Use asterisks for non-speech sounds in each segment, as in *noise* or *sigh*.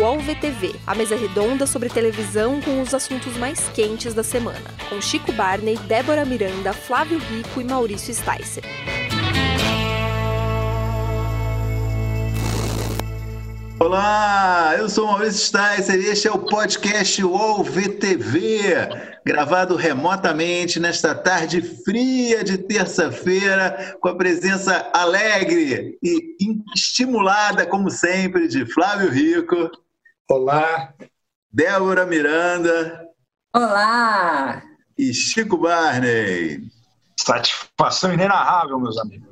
UOL VTV, a mesa redonda sobre televisão com os assuntos mais quentes da semana, com Chico Barney, Débora Miranda, Flávio Rico e Maurício Sticer. Olá, eu sou Maurício Sticer e este é o podcast UOL VTV, gravado remotamente nesta tarde fria de terça-feira, com a presença alegre e estimulada, como sempre, de Flávio Rico. Olá. Débora Miranda. Olá. E Chico Barney. Satisfação inenarrável, meus amigos.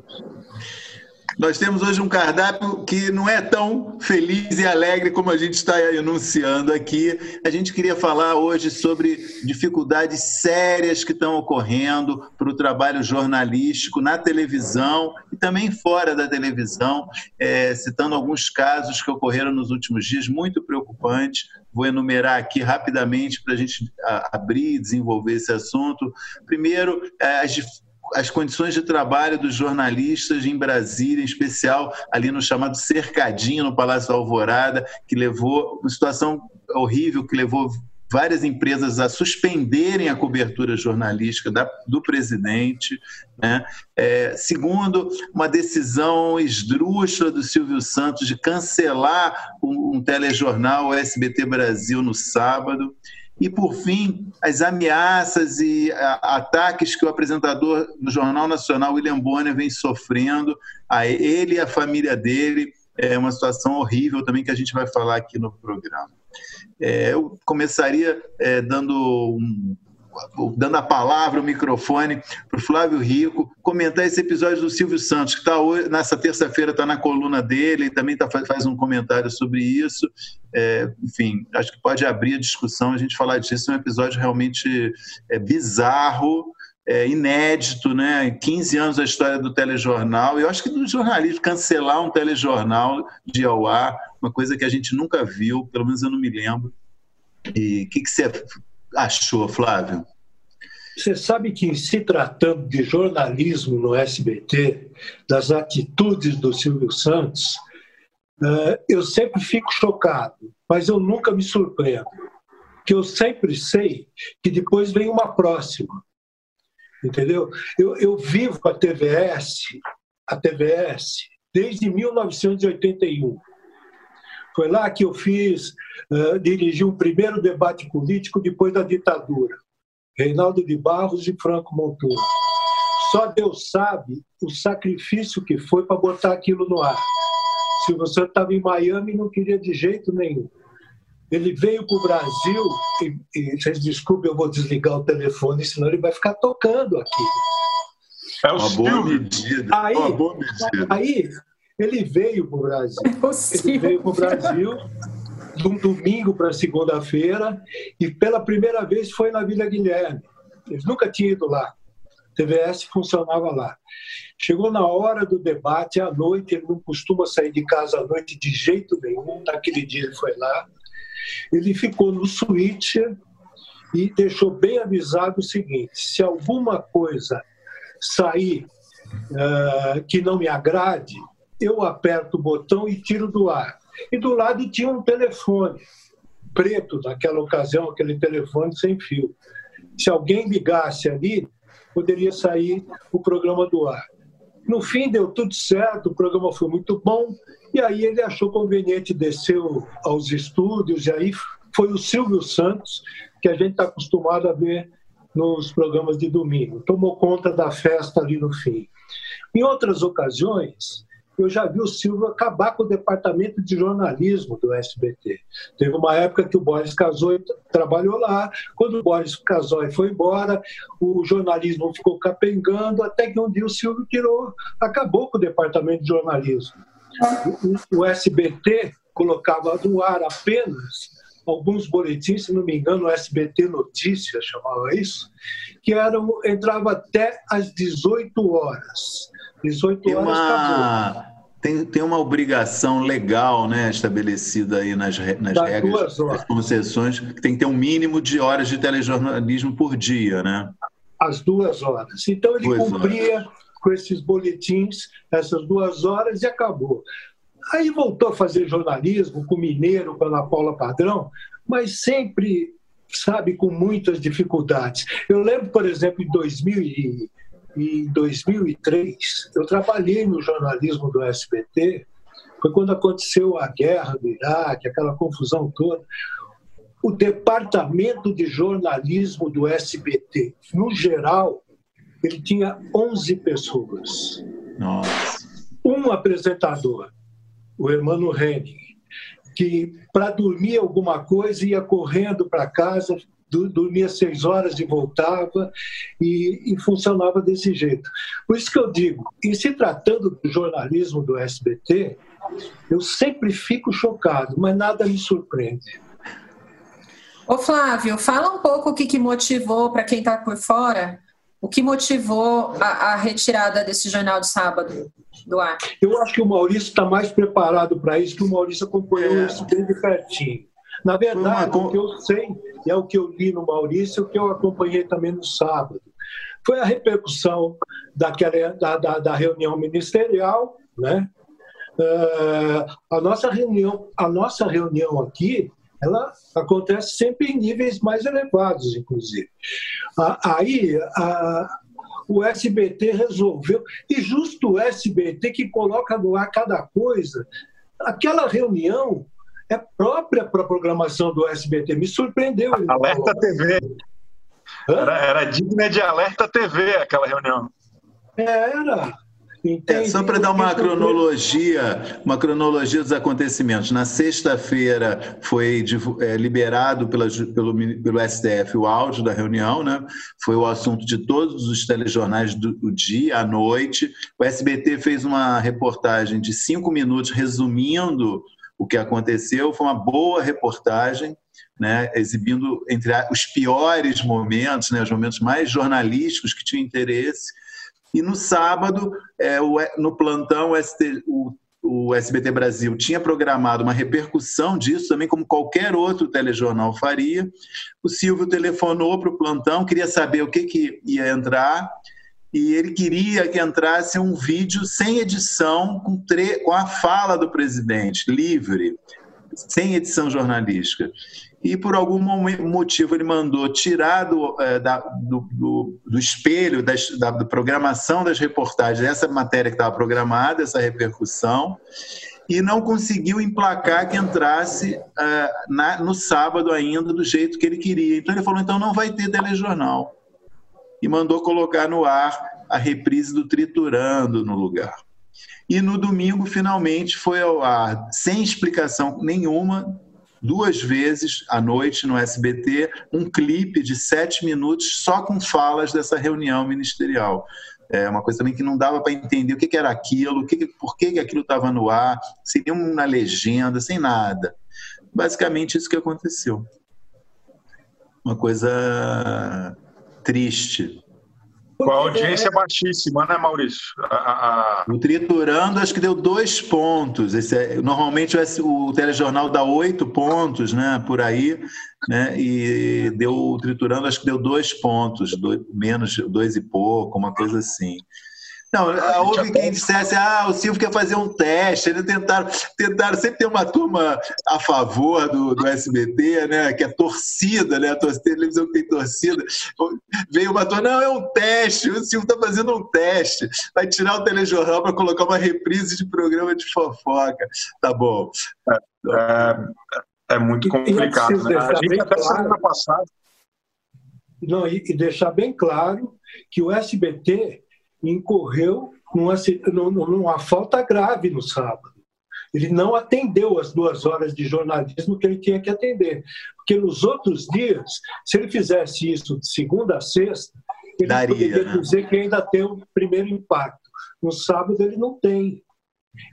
Nós temos hoje um cardápio que não é tão feliz e alegre como a gente está enunciando aqui. A gente queria falar hoje sobre dificuldades sérias que estão ocorrendo para o trabalho jornalístico na televisão e também fora da televisão, é, citando alguns casos que ocorreram nos últimos dias muito preocupantes. Vou enumerar aqui rapidamente para a gente abrir e desenvolver esse assunto. Primeiro, é, as as condições de trabalho dos jornalistas em Brasília, em especial ali no chamado cercadinho no Palácio da Alvorada, que levou uma situação horrível que levou várias empresas a suspenderem a cobertura jornalística da, do presidente. Né? É, segundo, uma decisão esdrúxula do Silvio Santos de cancelar um, um telejornal, SBT Brasil, no sábado. E, por fim, as ameaças e ataques que o apresentador do Jornal Nacional, William Bonner, vem sofrendo, a ele e a família dele. É uma situação horrível também que a gente vai falar aqui no programa. É, eu começaria é, dando um, dando a palavra, o microfone para o Flávio Rico, comentar esse episódio do Silvio Santos, que está nessa terça-feira está na coluna dele, e também tá, faz um comentário sobre isso. É, enfim, acho que pode abrir a discussão, a gente falar disso. É um episódio realmente é, bizarro, é, inédito, né? 15 anos da história do telejornal. Eu acho que do jornalismo, cancelar um telejornal de ao ar, uma coisa que a gente nunca viu, pelo menos eu não me lembro. E o que, que você achou, Flávio? Você sabe que, se tratando de jornalismo no SBT, das atitudes do Silvio Santos, eh, eu sempre fico chocado, mas eu nunca me surpreendo. Que eu sempre sei que depois vem uma próxima. Entendeu? Eu, eu vivo a TVS, a TVS, desde 1981. Foi lá que eu fiz, uh, dirigi um primeiro debate político depois da ditadura. Reinaldo de Barros e Franco Montoro. Só Deus sabe o sacrifício que foi para botar aquilo no ar. Se você estava em Miami, não queria de jeito nenhum. Ele veio para o Brasil, e, e vocês desculpem, eu vou desligar o telefone, senão ele vai ficar tocando aqui. É uma boa medida. Aí, uma boa medida. aí ele veio para o Brasil. É ele veio para o Brasil de um domingo para segunda-feira e pela primeira vez foi na Vila Guilherme. Ele nunca tinha ido lá. A TVS funcionava lá. Chegou na hora do debate, à noite, ele não costuma sair de casa à noite de jeito nenhum. Naquele dia ele foi lá. Ele ficou no suíte e deixou bem avisado o seguinte: se alguma coisa sair uh, que não me agrade, eu aperto o botão e tiro do ar. E do lado tinha um telefone preto, naquela ocasião, aquele telefone sem fio. Se alguém ligasse ali, poderia sair o programa do ar. No fim, deu tudo certo, o programa foi muito bom, e aí ele achou conveniente, desceu aos estúdios, e aí foi o Silvio Santos, que a gente está acostumado a ver nos programas de domingo. Tomou conta da festa ali no fim. Em outras ocasiões, eu já vi o Silvio acabar com o departamento de jornalismo do SBT. Teve uma época que o Boris casou e trabalhou lá. Quando o Boris casou e foi embora, o jornalismo ficou capengando, até que um dia o Silvio tirou, acabou com o departamento de jornalismo. O, o SBT colocava no ar apenas alguns boletins, se não me engano, o SBT Notícias chamava isso, que eram, entrava até às 18 horas. 18 tem horas uma, tem, tem uma obrigação legal né, estabelecida aí nas, nas regras das concessões, que tem que ter um mínimo de horas de telejornalismo por dia, né? As duas horas. Então ele duas cumpria horas. com esses boletins essas duas horas e acabou. Aí voltou a fazer jornalismo com Mineiro, com a Ana Paula Padrão, mas sempre, sabe, com muitas dificuldades. Eu lembro, por exemplo, em 2000 e, em 2003, eu trabalhei no jornalismo do SBT, foi quando aconteceu a guerra do Iraque, aquela confusão toda. O departamento de jornalismo do SBT, no geral, ele tinha 11 pessoas. Nossa. Um apresentador, o Hermano Henning, que para dormir alguma coisa ia correndo para casa, dormia seis horas e voltava, e, e, funcionava desse jeito. Por isso que eu digo, em se tratando do jornalismo do SBT, eu sempre fico chocado, mas nada me surpreende. Ô Flávio, fala um pouco o que, que motivou, para quem está por fora, o que motivou a, a, retirada desse jornal de sábado do ar? Eu acho que o Maurício está mais preparado para isso, que o Maurício acompanhou é. isso bem de pertinho. Na verdade, uma... o que eu sei é o que eu li no Maurício, o que eu acompanhei também no sábado. Foi a repercussão daquela, da, da, da reunião ministerial, né? Uh, a nossa reunião, a nossa reunião aqui ela acontece sempre em níveis mais elevados, inclusive. Aí a, o SBT resolveu, e justo o SBT que coloca no ar cada coisa, aquela reunião é própria para a programação do SBT, me surpreendeu. Alerta TV. Era, era digna de Alerta TV aquela reunião. Era. É, só para dar uma cronologia, uma cronologia dos acontecimentos. Na sexta-feira foi é, liberado pela, pelo, pelo STF o áudio da reunião, né? foi o assunto de todos os telejornais do, do dia, à noite. O SBT fez uma reportagem de cinco minutos resumindo o que aconteceu. Foi uma boa reportagem. Né, exibindo entre os piores momentos, né, os momentos mais jornalísticos que tinham interesse. E no sábado, é, o, no plantão, o, ST, o, o, SBT Brasil tinha programado uma repercussão disso, também como qualquer outro telejornal faria. O Silvio telefonou para o plantão, queria saber o que, que ia entrar, e ele queria que entrasse um vídeo sem edição, com, com a fala do presidente, livre, sem edição jornalística e por algum motivo ele mandou tirar do, é, da, do, do, do, espelho das, da, da programação das reportagens essa matéria que estava programada, essa repercussão, e não conseguiu emplacar que entrasse uh, na, no sábado ainda do jeito que ele queria. Então ele falou: então não vai ter telejornal. E mandou colocar no ar a reprise do Triturando no lugar. E no domingo, finalmente, foi ao ar, sem explicação nenhuma, duas vezes à noite no SBT um clipe de sete minutos só com falas dessa reunião ministerial. É uma coisa também que não dava para entender o que, que era aquilo, o que, por que, que aquilo estava no ar, sem nenhuma legenda, sem nada. Basicamente isso que aconteceu. Uma coisa triste. Com a audiência baixíssima, né, Maurício? A, a... O Triturando acho que deu dois pontos. É, normalmente o, o telejornal dá oito pontos, né, por aí, né, e deu o Triturando acho que deu dois pontos, dois, menos dois e pouco, uma coisa assim. Não, houve quem dissesse, ah, o Silvio quer fazer um teste. Eles tentaram, tentaram sempre ter uma turma a favor do, do SBT, né? Que é torcida, né? A torcida, televisão que tem torcida. Veio uma turma, não, é um teste, o Silvio está fazendo um teste. Vai tirar o telejornal para colocar uma reprise de programa de fofoca. Tá bom. É, é muito complicado. Né? A gente até claro, semana passada. Não, e, e deixar bem claro que o SBT incorreu numa, numa falta grave no sábado. Ele não atendeu as duas horas de jornalismo que ele tinha que atender. Porque nos outros dias, se ele fizesse isso de segunda a sexta, ele Daria, poderia né? dizer que ainda tem o primeiro impacto. No sábado, ele não tem.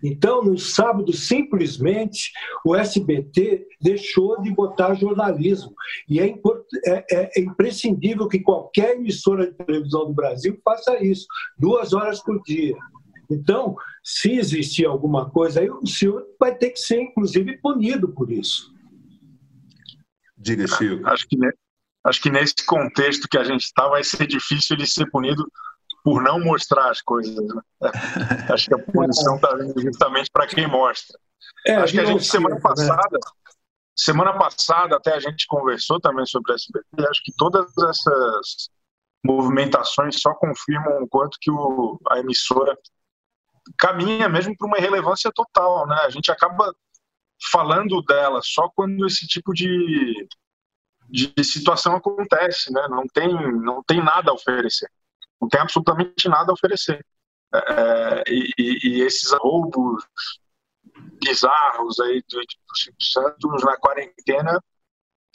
Então, no sábado, simplesmente, o SBT deixou de botar jornalismo. E é, é, é, é, imprescindível que qualquer emissora de televisão do Brasil faça isso, duas horas por dia. Então, se existir alguma coisa aí, o senhor vai ter que ser, inclusive, punido por isso. Diga, Chico. Acho que, acho que nesse contexto que a gente está, vai ser difícil ele ser punido por não mostrar as coisas. Né? *laughs* Acho que a punição está vindo justamente para quem mostra. É, Acho que a gente, semana né? passada, semana passada, até a gente conversou também sobre o SBT, acho que todas essas movimentações só confirmam o quanto que o, a emissora caminha mesmo para uma irrelevância total, né? A gente acaba falando dela só quando esse tipo de, de situação acontece, né? Não tem, não tem nada a oferecer, não tem absolutamente nada a oferecer. É, é e, e, esses roubos bizarros aí do, Santos na quarentena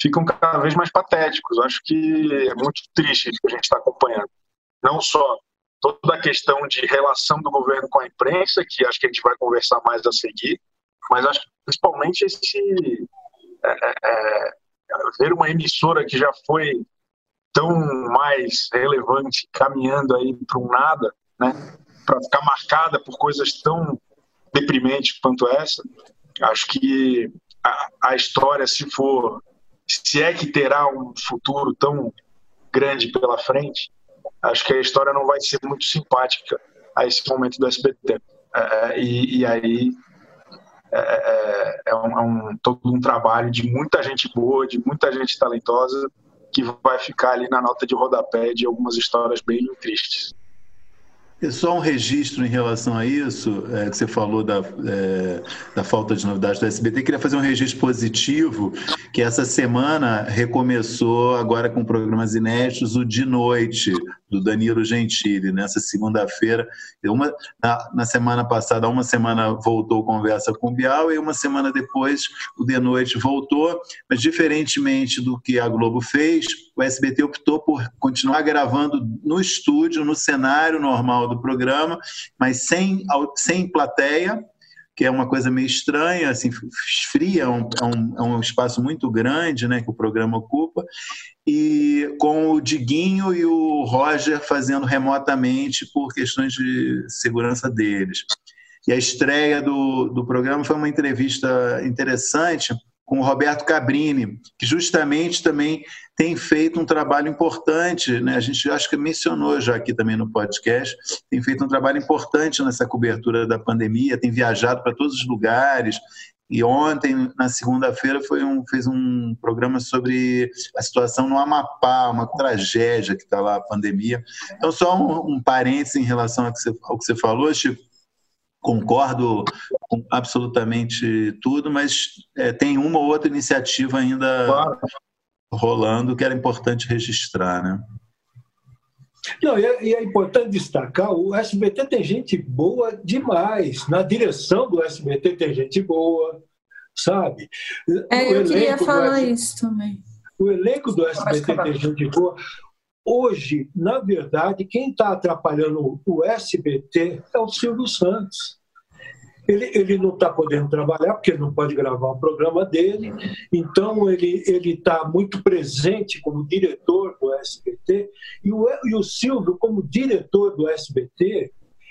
ficam cada vez mais patéticos. Acho que é muito triste isso que a gente está acompanhando. Não só toda a questão de relação do governo com a imprensa, que acho que a gente vai conversar mais a seguir, mas acho que principalmente esse é, é, é, ver uma emissora que já foi tão mais relevante caminhando aí para um nada, né, para ficar marcada por coisas tão deprimentes quanto essa, acho que a, a história, se for, se é que terá um futuro tão grande pela frente, acho que a história não vai ser muito simpática a esse momento do SBT. É, e, e, aí é, é, é, um, é, um, todo um trabalho de muita gente boa, de muita gente talentosa, que vai ficar ali na nota de rodapé de algumas histórias bem tristes. Só um registro em relação a isso, é, que você falou da, é, da falta de novidades do SBT, queria fazer um registro positivo, que essa semana recomeçou agora com programas inéditos, o De Noite, do Danilo Gentili, nessa segunda-feira. Uma, na, na, semana passada, uma semana voltou conversa com o Bial e uma semana depois o De Noite voltou, mas diferentemente do que a Globo fez, o SBT optou por continuar gravando no estúdio, no cenário normal do programa, mas sem, sem plateia, que é uma coisa meio estranha, assim, fria, é um, é um, é um espaço muito grande né, que o programa ocupa, e com o Diguinho e o Roger fazendo remotamente por questões de segurança deles. E a estreia do, do programa foi uma entrevista interessante com o Roberto Cabrini, que justamente também tem feito um trabalho importante, né? a gente acho que mencionou já aqui também no podcast, tem feito um trabalho importante nessa cobertura da pandemia, tem viajado para todos os lugares, e ontem, na segunda-feira, um, fez um programa sobre a situação no Amapá, uma tragédia que está lá, a pandemia. Então, só um, um parênteses em relação ao que você, ao que você falou, Chico concordo com absolutamente tudo, mas é, tem uma ou outra iniciativa ainda claro. rolando que era importante registrar, né? Não, e é, e é, importante destacar, o SBT tem gente boa demais. Na direção do SBT tem gente boa, sabe? É, eu queria falar isso também. O elenco do SBT tem gente boa. Hoje, na verdade, quem está atrapalhando o SBT é o Silvio Santos. Ele, ele não está podendo trabalhar porque não pode gravar o programa dele, então ele está muito presente como diretor do SBT. E o, e o Silvio, como diretor do SBT,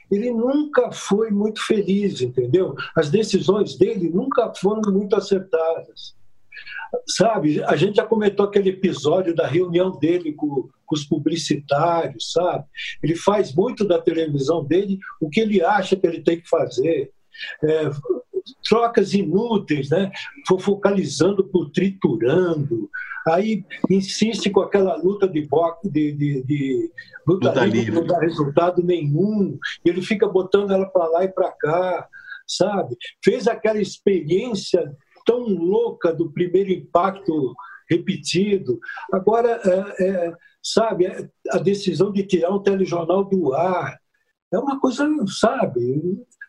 ele nunca foi muito feliz, entendeu? As decisões dele nunca foram muito acertadas. Sabe, a gente já comentou aquele episódio da reunião dele com, com, os publicitários, sabe? Ele faz muito da televisão dele o que ele acha que ele tem que fazer. É, trocas inúteis, né? focalizando por triturando. Aí insiste com aquela luta de boxe, de, de, de luta, luta livre, não dá resultado nenhum. Ele fica botando ela para lá e para cá, sabe? Fez aquela experiência tão louca do primeiro impacto repetido. Agora, é, é, sabe, é, a decisão de tirar um telejornal do ar é uma coisa, sabe?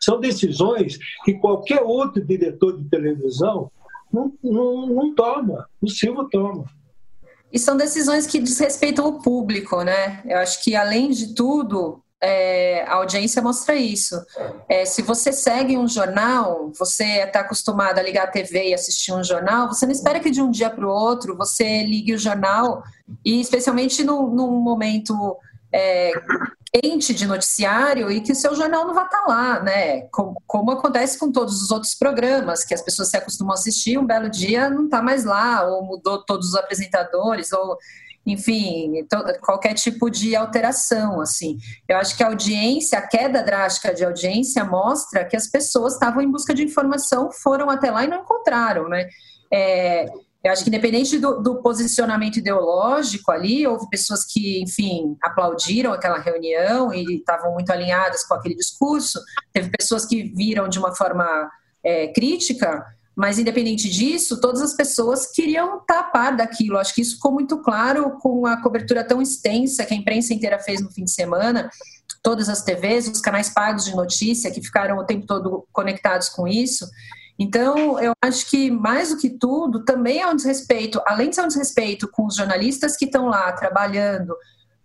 São decisões que qualquer outro diretor de televisão não, não, não toma. O Silva toma. E são decisões que desrespeitam o público, né? Eu acho que, além de tudo, é, a audiência mostra isso. É, se você segue um jornal, você está acostumado a ligar a TV e assistir um jornal, você não espera que de um dia para o outro você ligue o jornal, e especialmente no, num momento é, quente de noticiário e que o seu jornal não vai estar tá lá, né? Como, como, acontece com todos os outros programas, que as pessoas se acostumam a assistir, um belo dia não está mais lá, ou mudou todos os apresentadores, ou enfim, todo, qualquer tipo de alteração, assim. Eu acho que a audiência, a queda drástica de audiência mostra que as pessoas estavam em busca de informação, foram até lá e não encontraram, né? É, eu acho que independente do, do, posicionamento ideológico ali, houve pessoas que, enfim, aplaudiram aquela reunião e estavam muito alinhadas com aquele discurso. Teve pessoas que viram de uma forma é, crítica, mas independente disso, todas as pessoas queriam tapar daquilo. Acho que isso ficou muito claro com a cobertura tão extensa que a imprensa inteira fez no fim de semana. Todas as TVs, os canais pagos de notícia que ficaram o tempo todo conectados com isso. Então, eu acho que, mais do que tudo, também é um desrespeito, além de ser um desrespeito com os jornalistas que estão lá trabalhando,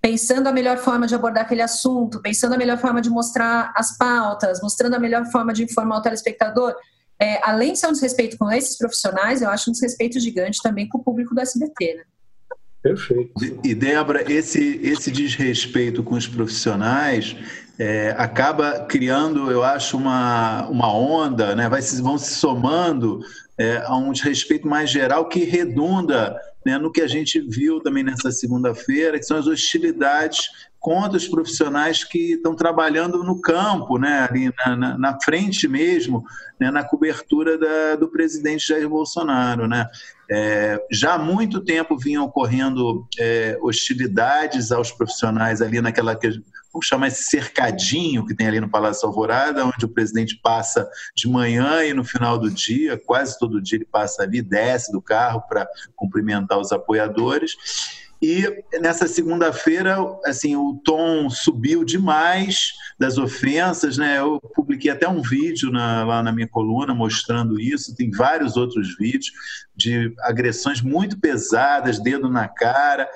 pensando a melhor forma de abordar aquele assunto, pensando a melhor forma de mostrar as pautas, mostrando a melhor forma de informar o telespectador. É, além de ser um desrespeito com esses profissionais, eu acho um desrespeito gigante também com o público do SBT. Né? Perfeito. E, Débora, esse, esse desrespeito com os profissionais é, acaba criando, eu acho, uma, uma onda, né? Vai, vão se somando é, a um desrespeito mais geral que redunda né, no que a gente viu também nessa segunda-feira, que são as hostilidades contra os profissionais que estão trabalhando no campo, né, ali na, na, na frente mesmo, né, na cobertura da, do presidente Jair Bolsonaro. Né. É, já há muito tempo vinham ocorrendo é, hostilidades aos profissionais ali naquela vamos chamar esse cercadinho que tem ali no Palácio Alvorada, onde o presidente passa de manhã e no final do dia, quase todo dia ele passa ali, desce do carro para cumprimentar os apoiadores. E nessa segunda-feira, assim, o tom subiu demais das ofensas, né? Eu publiquei até um vídeo na, lá na minha coluna mostrando isso. Tem vários outros vídeos de agressões muito pesadas, dedo na cara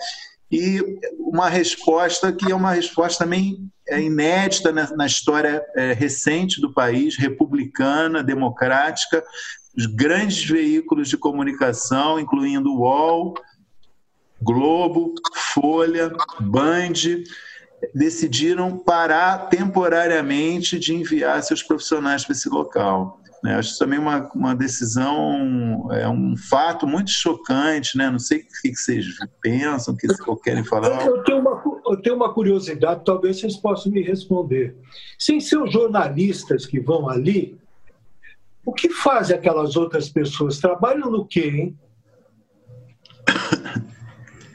e uma resposta que é uma resposta também é, inédita na, história é, recente do país, republicana, democrática, os grandes veículos de comunicação, incluindo o UOL, Globo, Folha, Band, decidiram parar temporariamente de enviar seus profissionais para esse local. Né? Acho também uma, uma decisão, é um fato muito chocante, né? Não sei o que vocês pensam, o que vocês querem falar. Eu tenho, uma, eu tenho uma curiosidade, talvez vocês possam me responder. Sem ser os jornalistas que vão ali, o que fazem aquelas outras pessoas? Trabalham no quê, hein?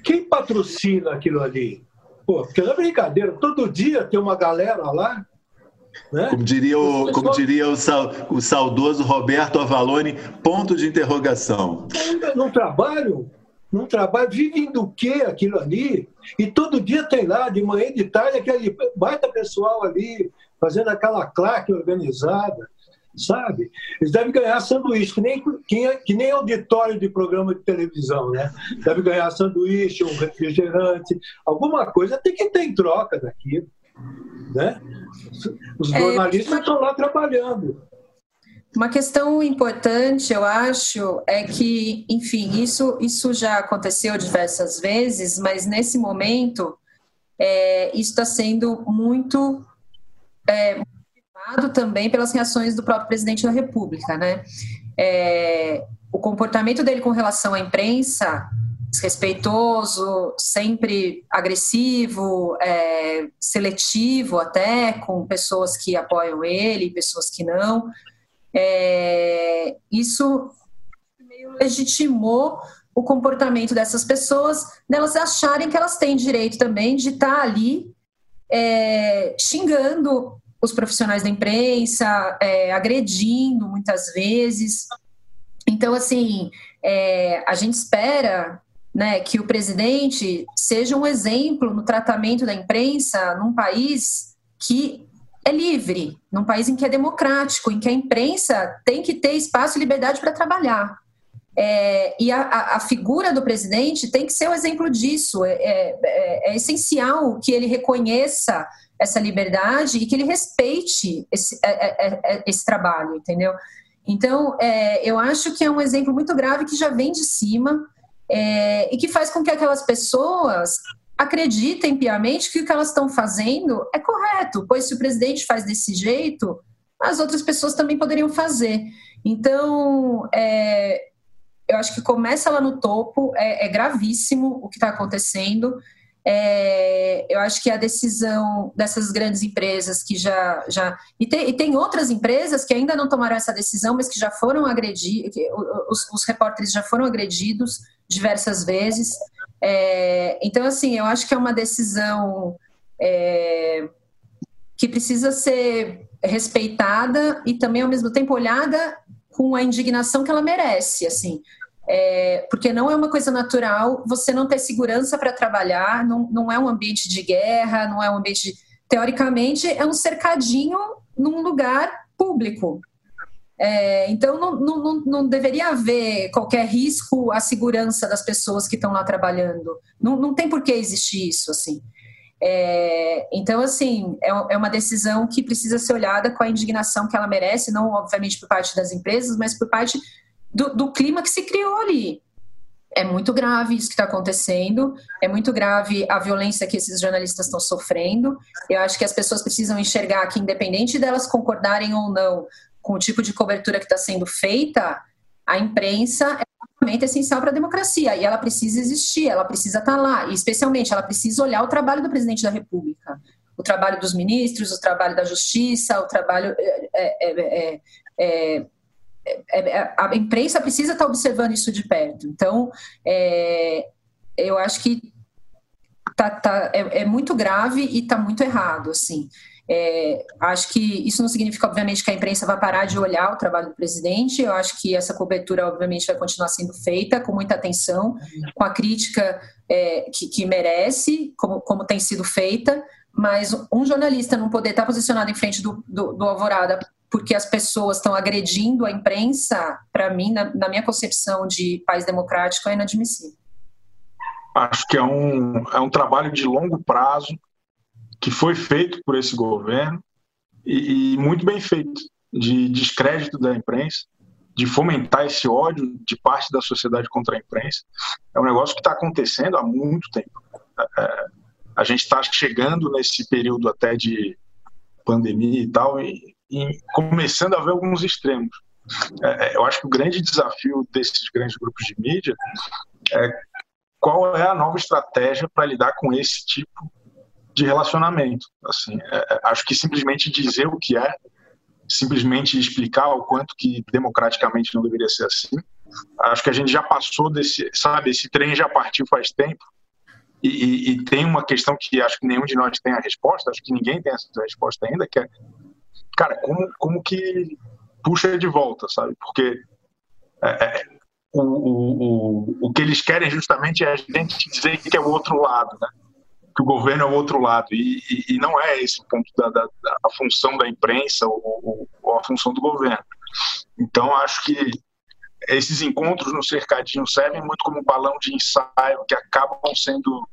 Quem patrocina aquilo ali? Pô, porque não é brincadeira, todo dia tem uma galera lá né? Como diria, o, como diria o, o saudoso Roberto Avalone, ponto de interrogação. Não trabalham, não trabalham, vivem do que aquilo ali? E todo dia tem lá, de manhã e de tarde, aquele baita pessoal ali, fazendo aquela claque organizada, sabe? Eles devem ganhar sanduíche, que nem, que, que nem auditório de programa de televisão, né? Deve ganhar sanduíche, um refrigerante, alguma coisa tem que ter em troca daquilo. Né? Os é, jornalistas é, estão lá trabalhando. Uma questão importante, eu acho, é que, enfim, isso, isso já aconteceu diversas vezes, mas nesse momento é, isso está sendo muito é, também pelas reações do próprio presidente da República, né? É, o comportamento dele com relação à imprensa desrespeitoso, sempre agressivo, é, seletivo até, com pessoas que apoiam ele, pessoas que não. É, isso meio legitimou o comportamento dessas pessoas, delas acharem que elas têm direito também de estar ali é, xingando os profissionais da imprensa, é, agredindo muitas vezes. Então, assim, é, a gente espera né, que o presidente seja um exemplo no tratamento da imprensa num país que é livre, num país em que é democrático, em que a imprensa tem que ter espaço e liberdade para trabalhar. É, e a, a, figura do presidente tem que ser o um exemplo disso. É, é, é, essencial que ele reconheça essa liberdade e que ele respeite esse, é, é, é, esse trabalho, entendeu? Então, eu acho que é um exemplo muito grave que já vem de cima é, e que faz com que aquelas pessoas acreditem piamente que o que elas estão fazendo é correto, pois se o presidente faz desse jeito, as outras pessoas também poderiam fazer. Então, é, eu acho que começa lá no topo, é, é gravíssimo o que está acontecendo. É, eu acho que a decisão dessas grandes empresas que já. já e, tem, e tem outras empresas que ainda não tomaram essa decisão, mas que já foram agredidos, os, os repórteres já foram agredidos diversas vezes. É, então, assim, eu acho que é uma decisão é, que precisa ser respeitada e também, ao mesmo tempo, olhada com a indignação que ela merece, assim. É, porque não é uma coisa natural você não ter segurança para trabalhar, não, não é um ambiente de guerra, não é um ambiente. De, teoricamente, é um cercadinho num lugar público. É, então, não, não, não, deveria haver qualquer risco à segurança das pessoas que estão lá trabalhando. Não, não tem por que existir isso, assim. É, então, assim, é, é, uma decisão que precisa ser olhada com a indignação que ela merece, não obviamente por parte das empresas, mas por parte do, do clima que se criou ali. É muito grave isso que está acontecendo, é muito grave a violência que esses jornalistas estão sofrendo. Eu acho que as pessoas precisam enxergar que, independente delas concordarem ou não com o tipo de cobertura que está sendo feita, a imprensa é ferramenta essencial para a democracia e ela precisa existir, ela precisa estar tá lá, e especialmente ela precisa olhar o trabalho do presidente da República, o trabalho dos ministros, o trabalho da justiça, o trabalho. É, é, é, a imprensa precisa estar observando isso de perto. Então, eu acho que tá, tá, é, muito grave e está muito errado, assim. É, acho que isso não significa, obviamente, que a imprensa vai parar de olhar o trabalho do presidente. Eu acho que essa cobertura, obviamente, vai continuar sendo feita com muita atenção, com a crítica é, que, que, merece, como, como tem sido feita. Mas um jornalista não poder estar posicionado em frente do, do, do Alvorada porque as pessoas estão agredindo a imprensa, para mim, na, na minha concepção de país democrático, é inadmissível. Acho que é um, é um trabalho de longo prazo que foi feito por esse governo e, e muito bem feito, de descrédito da imprensa, de fomentar esse ódio de parte da sociedade contra a imprensa. É um negócio que está acontecendo há muito tempo. É, a gente está chegando nesse período até de pandemia e tal, e, e começando a ver alguns extremos. É, é eu acho que o grande desafio desses grandes grupos de mídia é qual é a nova estratégia para lidar com esse tipo de relacionamento. Assim, é, é, acho que simplesmente dizer o que é, simplesmente explicar o quanto que democraticamente não deveria ser assim. Acho que a gente já passou desse, sabe, esse trem já partiu faz tempo. E, e, tem uma questão que acho que nenhum de nós tem a resposta, acho que ninguém tem essa resposta ainda, que é, cara, como, como que puxa de volta, sabe? Porque é, é, o, o, o, o que eles querem justamente é a gente dizer que é o outro lado, né? que o governo é o outro lado. E, e, e não é esse o ponto da, da, da, a função da imprensa ou, ou, a função do governo. Então, acho que esses encontros no cercadinho servem muito como balão de ensaio que acabam sendo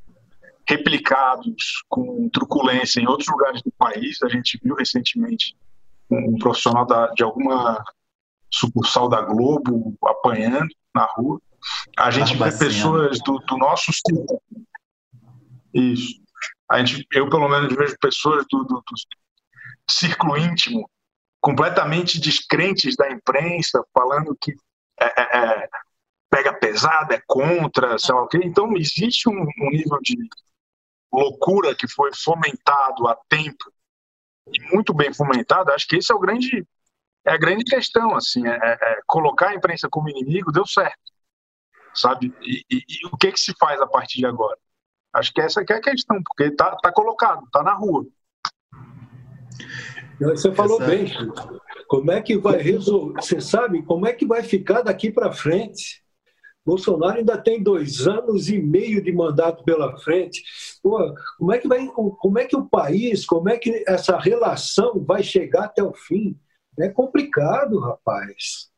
replicados com truculência em outros lugares do país. A gente viu recentemente um profissional da, de alguma sucursal da Globo apanhando na rua. A gente vê pessoas do, do nosso círculo isso. A gente, eu, pelo menos, vejo pessoas do, do, do círculo íntimo completamente descrentes da imprensa, falando que é, é, é, pega pesado, é contra, sei lá o quê. Então, existe um, um, nível de loucura que foi fomentado há tempo, e muito bem fomentado. Acho que esse é o grande, é a grande questão, assim, é, é, é colocar a imprensa como inimigo deu certo, sabe? E, e, e o que, que se faz a partir de agora? Acho que essa que é a questão, porque está tá colocado, está na rua. Você falou essa... bem, como é que vai resolver? Você sabe como é que vai ficar daqui para frente? Bolsonaro ainda tem dois anos e meio de mandato pela frente. Pô, como é que vai, como é que o país, como é que essa relação vai chegar até o fim? É complicado, rapaz.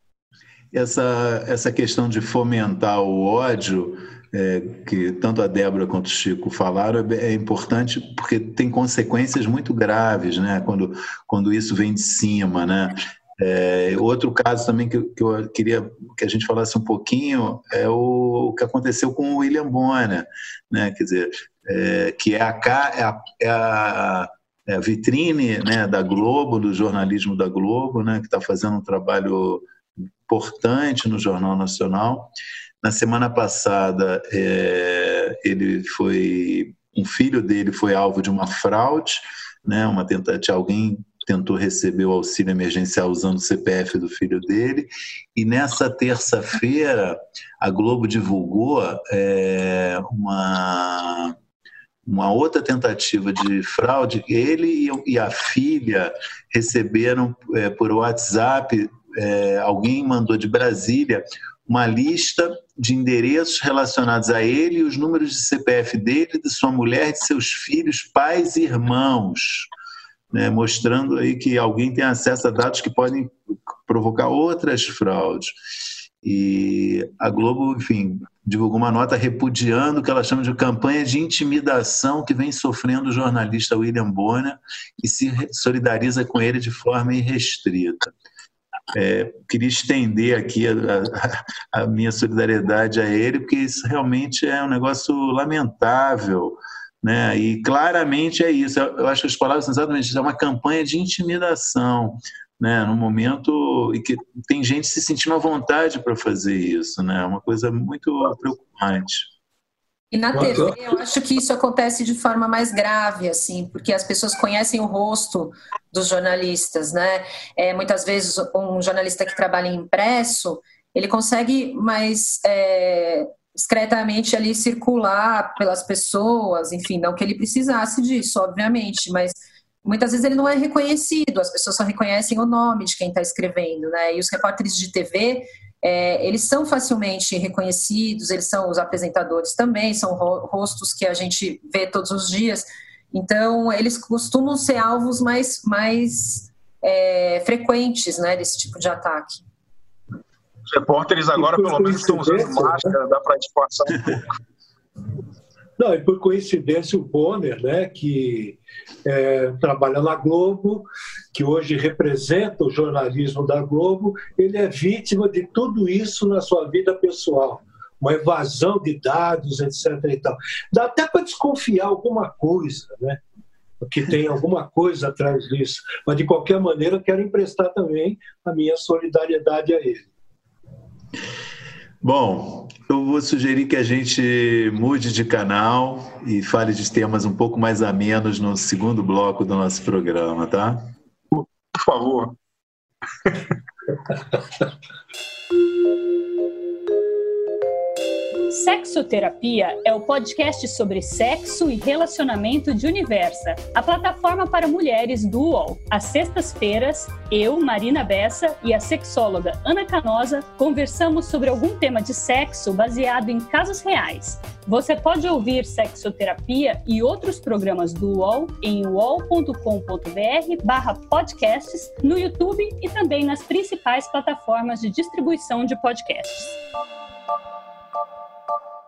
Essa, essa questão de fomentar o ódio é, que tanto a Débora quanto o Chico falaram é, é importante porque tem consequências muito graves, né? Quando, quando isso vem de cima, né? É, outro caso também que, que, eu queria que a gente falasse um pouquinho é o, o que aconteceu com o William Bonner, né? Quer dizer, é, que é a, é a, é a, é a vitrine né, da Globo, do jornalismo da Globo, né? Que está fazendo um trabalho importante no Jornal Nacional. Na semana passada, é, ele foi um filho dele foi alvo de uma fraude, né, uma tentativa, alguém tentou receber o auxílio emergencial usando o CPF do filho dele. E nessa terça-feira, a Globo divulgou é, uma, uma outra tentativa de fraude. Ele e a filha receberam é, por WhatsApp, é, alguém mandou de Brasília uma lista de endereços relacionados a ele e os números de CPF dele, de sua mulher, de seus filhos, pais e irmãos, né, mostrando aí que alguém tem acesso a dados que podem provocar outras fraudes. E a Globo, enfim, divulgou uma nota repudiando o que ela chama de campanha de intimidação que vem sofrendo o jornalista William Bonner e se solidariza com ele de forma irrestrita. É, queria estender aqui a, a, a, minha solidariedade a ele, porque isso realmente é um negócio lamentável. Né? E claramente é isso. Eu acho que as palavras são exatamente isso. É uma campanha de intimidação. Né, no momento em que tem gente se sentindo à vontade para fazer isso, né? É uma coisa muito preocupante. E na TV, eu acho que isso acontece de forma mais grave, assim, porque as pessoas conhecem o rosto dos jornalistas, né? É, muitas vezes, um jornalista que trabalha em impresso, ele consegue mais é, discretamente ali circular pelas pessoas, enfim, não que ele precisasse disso, obviamente, mas muitas vezes ele não é reconhecido, as pessoas só reconhecem o nome de quem está escrevendo, né? E os repórteres de TV é, eles são facilmente reconhecidos, eles são os apresentadores também, são rostos que a gente vê todos os dias. Então, eles costumam ser alvos mais, mais é, frequentes né, desse tipo de ataque. Os repórteres agora, pelo menos, estão usando máscara, né? dá para disfarçar um pouco. Não, e por coincidência o Bonner, né, que é, trabalha na Globo, que hoje representa o jornalismo da Globo, ele é vítima de tudo isso na sua vida pessoal. Uma evasão de dados, etc. E tal. Dá até para desconfiar alguma coisa, né? que tem alguma coisa atrás disso. Mas, de qualquer maneira, quero emprestar também a minha solidariedade a ele. Bom, eu vou sugerir que a gente mude de canal e fale de temas um pouco mais amenos no segundo bloco do nosso programa, tá? Por favor. *laughs* Sexoterapia é o podcast sobre sexo e relacionamento de Universa, a plataforma para mulheres do UOL. Às sextas-feiras, eu, Marina Bessa e a sexóloga Ana Canosa conversamos sobre algum tema de sexo baseado em casos reais. Você pode ouvir Sexoterapia e outros programas do UOL em uol.com.br/podcasts no YouTube e também nas principais plataformas de distribuição de podcasts.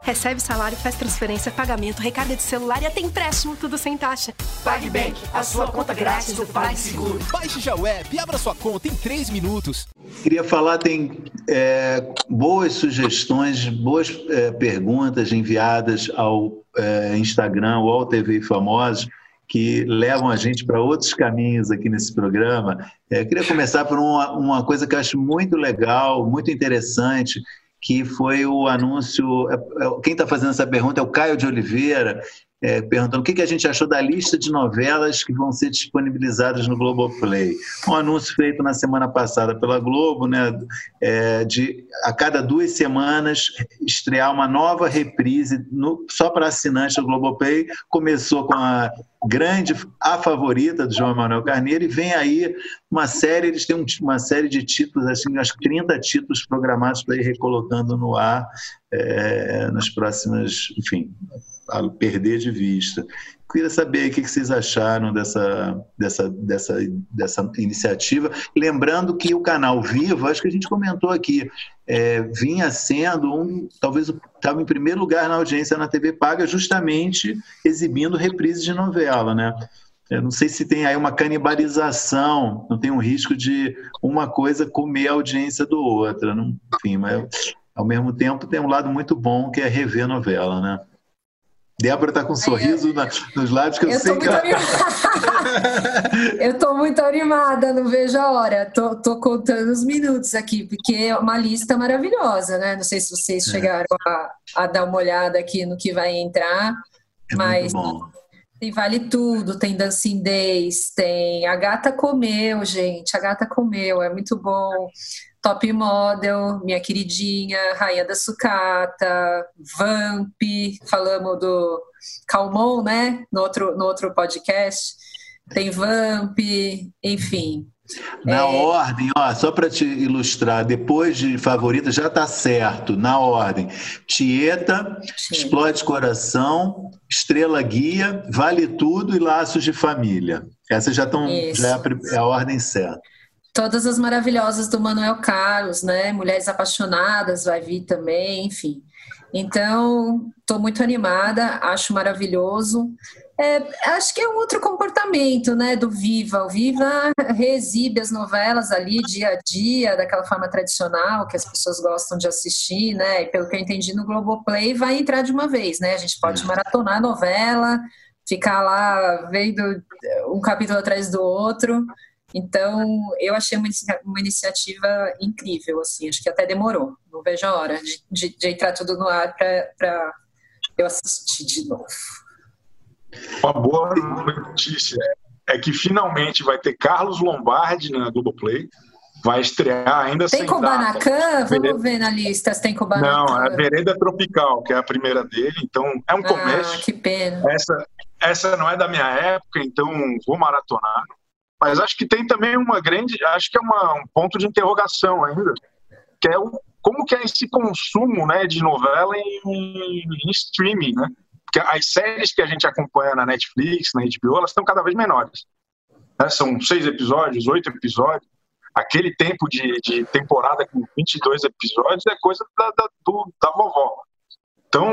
Recebe salário, faz transferência, pagamento, recarga de celular e até empréstimo, tudo sem taxa. PagBank, a sua conta grátis do PagSeguro. Baixe já o app e abra sua conta em 3 minutos. Queria falar, tem é, boas sugestões, boas é, perguntas enviadas ao é, Instagram, ao TV Famosos, que levam a gente para outros caminhos aqui nesse programa. É, queria começar por uma, uma coisa que eu acho muito legal, muito interessante, que foi o anúncio. É, é, quem está fazendo essa pergunta é o Caio de Oliveira, é, perguntando o que, que, a gente achou da lista de novelas que vão ser disponibilizadas no Globoplay. Um anúncio feito na semana passada pela Globo, né, é, de a cada duas semanas estrear uma nova reprise no, só para assinantes do Globoplay. Começou com a grande, a favorita do João Emanuel Carneiro, e vem aí uma série, eles têm uma série de títulos, assim, acho que 30 títulos programados para ir recolocando no ar é, nas próximas, enfim, a perder de vista. Queria saber o que vocês acharam dessa, dessa, dessa, dessa iniciativa. Lembrando que o canal Viva, acho que a gente comentou aqui, é, vinha sendo um, talvez estava em primeiro lugar na audiência na TV Paga, justamente exibindo reprises de novela, né? Eu não sei se tem aí uma canibalização, não tem um risco de uma coisa comer a audiência do outra, não, enfim, mas ao mesmo tempo tem um lado muito bom que é rever novela, né? Débora está com um sorriso na, nos lábios que eu, eu sei que ela... *laughs* Eu estou muito animada, não vejo a hora. Tô, tô, contando os minutos aqui, porque é uma lista maravilhosa, né? Não sei se vocês é. chegaram a, a, dar uma olhada aqui no que vai entrar, é mas tem Vale Tudo, tem Dancing Days, tem A Gata Comeu, gente, A Gata Comeu, é muito bom. Top Model, minha queridinha, Rainha da Sucata, Vamp, falamos do Calmon, né, no outro, no outro podcast, tem Vamp, enfim. Na é... ordem, ó, só para te ilustrar, depois de favorita já tá certo, na ordem. Tieta, Sim. Explode Coração, Estrela Guia, Vale Tudo e Laços de Família. Essas já estão, já é a, é a ordem certa. Todas as maravilhosas do Manuel Carlos, né? Mulheres Apaixonadas vai vir também, enfim. Então, estou muito animada, acho maravilhoso. É, acho que é um outro comportamento, né, do Viva. O Viva reexibe as novelas ali dia a dia, daquela forma tradicional que as pessoas gostam de assistir, né? E pelo que eu entendi no Globoplay, vai entrar de uma vez, né? A gente pode maratonar a novela, ficar lá vendo um capítulo atrás do outro. Então, eu achei uma, uma iniciativa incrível, assim, acho que até demorou, não vejo a hora de, de, de entrar tudo no ar para eu assistir de novo. Uma boa notícia é que finalmente vai ter Carlos Lombardi na Globoplay, vai estrear ainda Tem Kubanacan? Vamos ver na lista se tem Kubanacan. Não, é a Vereda Tropical, que é a primeira dele, então é um ah, que pena. Essa, essa não é da minha época, então vou maratonar. Mas acho que tem também uma grande, acho que é uma, um ponto de interrogação ainda, que é o, como que é esse consumo né, de novela em, em streaming, né? Porque as séries que a gente acompanha na Netflix, na HBO, elas estão cada vez menores. Né? São seis episódios, oito episódios. Aquele tempo de, de temporada com 22 episódios é coisa da, da, do, da vovó. Então,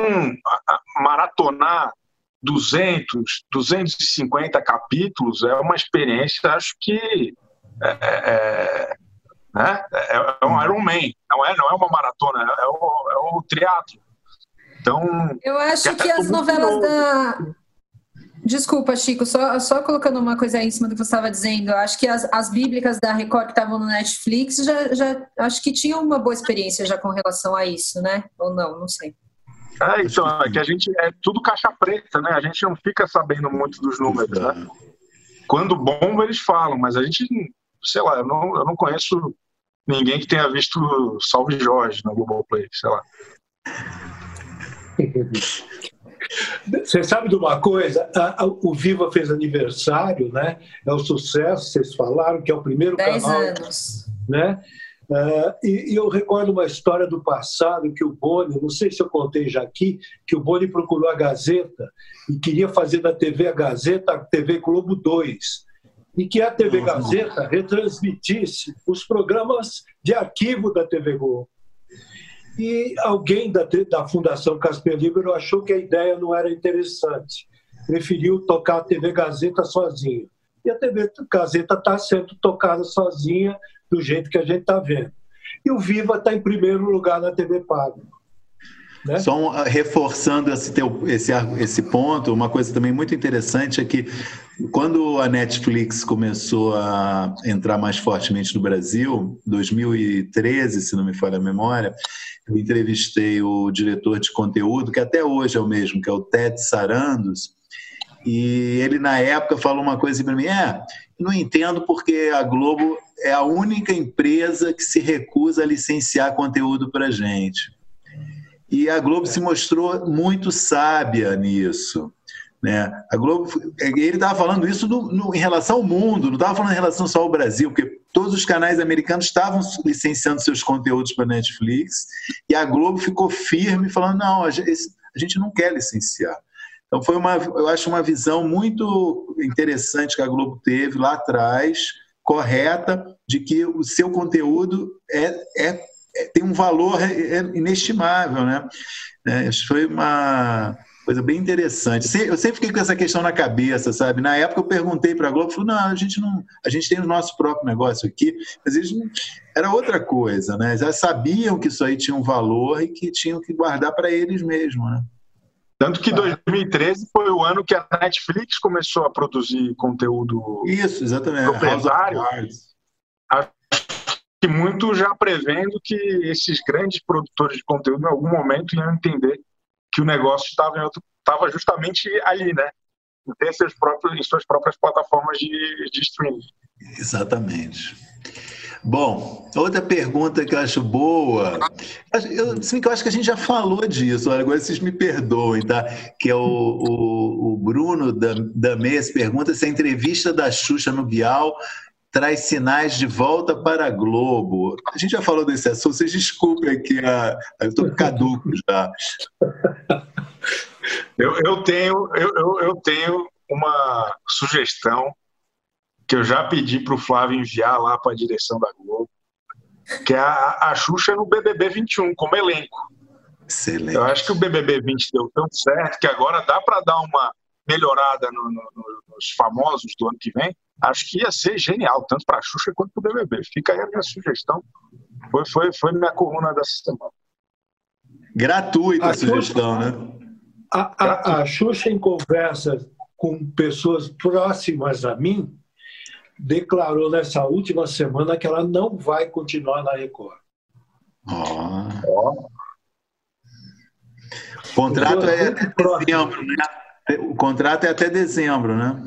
a, a maratonar 200, 250 capítulos é uma experiência, acho que é, é, é né? é, é um Iron Man, não é, não é uma maratona, é o, é o triatlo. Então, eu acho que as novelas da Desculpa, Chico, só, só colocando uma coisa aí em cima do que você estava dizendo. Eu acho que as, as bíblicas da Record que estavam no Netflix já, já acho que tinham uma boa experiência já com relação a isso, né? Ou não, não sei. É, então, é que a gente é tudo caixa preta, né? A gente não fica sabendo muito dos números, né? Quando bomba, eles falam, mas a gente, sei lá, eu não, eu não conheço ninguém que tenha visto Salve Jorge no Globoplay, sei lá. Você sabe de uma coisa? O Viva fez aniversário, né? É um sucesso, vocês falaram, que é o primeiro Dez canal. anos. Né? Uh, e, e, eu recordo uma história do passado que o Boni, não sei se eu contei já aqui, que o Boni procurou a Gazeta e queria fazer da TV a Gazeta a TV Globo 2. E que a TV uhum. Gazeta retransmitisse os programas de arquivo da TV Globo. E alguém da, da Fundação Casper Libero achou que a ideia não era interessante, preferiu tocar a TV Gazeta sozinha. E a TV Gazeta está sendo tocada sozinha do jeito que a gente está vendo. E o Viva está em primeiro lugar na TV Paga. Né? Só um, ah, reforçando esse, teu, esse, esse ponto, uma coisa também muito interessante é que quando a Netflix começou a entrar mais fortemente no Brasil, 2013, se não me falha a memória, eu entrevistei o diretor de conteúdo, que até hoje é o mesmo, que é o Ted Sarandos, e ele na época falou uma coisa para mim, é, não entendo porque a Globo é a única empresa que se recusa a licenciar conteúdo para gente. E a Globo se mostrou muito sábia nisso. Né? A Globo, ele estava falando isso no, no, em relação ao mundo, não estava falando em relação só ao Brasil, porque todos os canais americanos estavam licenciando seus conteúdos para Netflix e a Globo ficou firme falando não, a gente, a gente não quer licenciar. Então foi uma, eu acho uma visão muito interessante que a Globo teve lá atrás correta de que o seu conteúdo é, é, é tem um valor é, é inestimável, né? É, isso foi uma coisa bem interessante. Eu sempre fiquei com essa questão na cabeça, sabe? Na época eu perguntei para a Globo, falou, não, a gente não, a gente tem o nosso próprio negócio aqui, mas eles não, era outra coisa, né? Já sabiam que isso aí tinha um valor e que tinham que guardar para eles mesmos, né? Tanto que 2013 foi o ano que a Netflix começou a produzir conteúdo Isso, exatamente. proprietário. Acho que muito já prevendo que esses grandes produtores de conteúdo, em algum momento, iam entender que o negócio estava, estava justamente ali, né? Seus próprios, em suas próprias plataformas de, de streaming. Exatamente. Bom, outra pergunta que eu acho boa, eu, sim, que eu acho que a gente já falou disso, agora vocês me perdoem, tá? Que é o, o, o Bruno pergunta se a entrevista da Xuxa no Bial traz sinais de volta para a Globo. A gente já falou desse assunto, vocês desculpem aqui, a, eu estou caduco já. Eu, eu, tenho, eu, eu, eu tenho uma sugestão que eu já pedi para o Flávio enviar lá para a direção da Globo, que é a, a Xuxa no BBB 21, como elenco. Excelente. Eu acho que o BBB 20 deu tão certo que agora dá para dar uma melhorada no, no, nos famosos do ano que vem. Acho que ia ser genial, tanto para a Xuxa quanto para o BBB. Fica aí a minha sugestão. Foi, foi, foi minha coluna dessa semana. Gratuita a, sugestão, Xuxa, né? A, a, a Xuxa, em conversa com pessoas próximas a mim, declarou nessa última semana que ela não vai continuar na Record. Oh. O contrato é até dezembro, né? O contrato é até dezembro, né?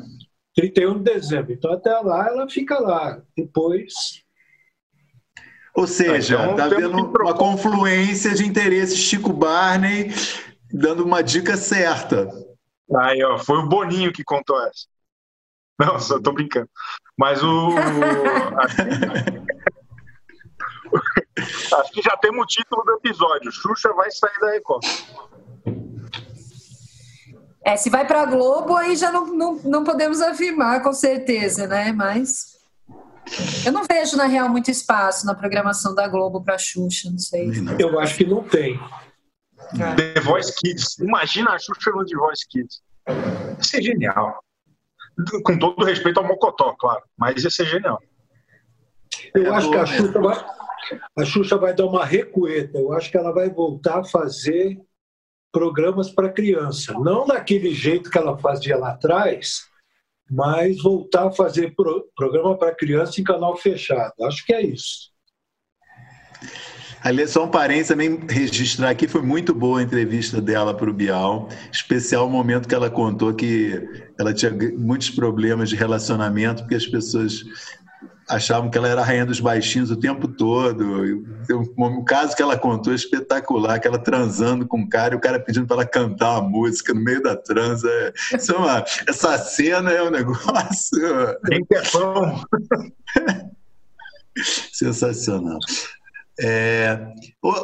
31 de dezembro. Então até lá ela fica lá. Depois. Ou seja, está então, vendo uma confluência de interesses Chico Barney dando uma dica certa. Aí, ó, foi o Boninho que contou essa. Não, só tô brincando. Mas o. *laughs* acho que já temos o título do episódio. Xuxa vai sair da Record. É, se vai para a Globo, aí já não, não, não podemos afirmar com certeza, né? Mas eu não vejo, na real, muito espaço na programação da Globo para Xuxa, não sei. Eu acho que não tem. É. The Voice Kids. Imagina a Xuxa no The Voice Kids. Isso é genial com todo respeito ao Mocotó, claro, mas ia ser genial. Eu é acho que a Xuxa, vai, a Xuxa vai dar uma recueta. Eu acho que ela vai voltar a fazer programas para criança. Não daquele jeito que ela fazia lá atrás, mas voltar a fazer pro, programa para criança em canal fechado. Acho que é isso. Ali, só um parênteses também registrar aqui, foi muito boa a entrevista dela para o Bial, especial o momento que ela contou que ela tinha muitos problemas de relacionamento, porque as pessoas achavam que ela era a rainha dos baixinhos o tempo todo. Um caso que ela contou espetacular, que ela transando com um cara e o cara pedindo para ela cantar uma música no meio da transa. Isso é uma, essa cena é um negócio. Pão? *laughs* Sensacional. É,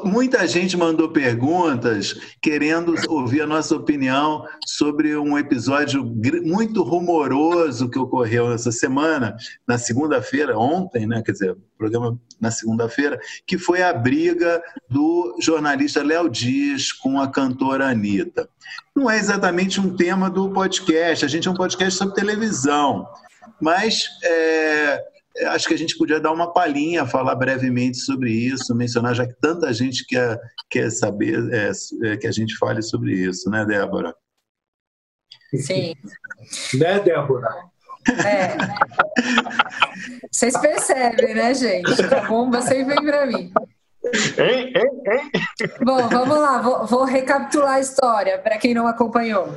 muita gente mandou perguntas querendo ouvir a nossa opinião sobre um episódio muito rumoroso que ocorreu essa semana, na segunda-feira, ontem, né? Quer dizer, programa na segunda-feira, que foi a briga do jornalista Léo Dias com a cantora Anitta. Não é exatamente um tema do podcast, a gente é um podcast sobre televisão, mas é, acho que a gente podia dar uma palhinha, falar brevemente sobre isso, mencionar, já que tanta gente quer, quer saber é, é, que a gente fale sobre isso, né, Débora? Sim. Né, Débora? É. Vocês percebem, né, gente? A bomba sempre vem para mim. Hein, hein, hein? Bom, vamos lá, vou, vou recapitular a história para quem não acompanhou.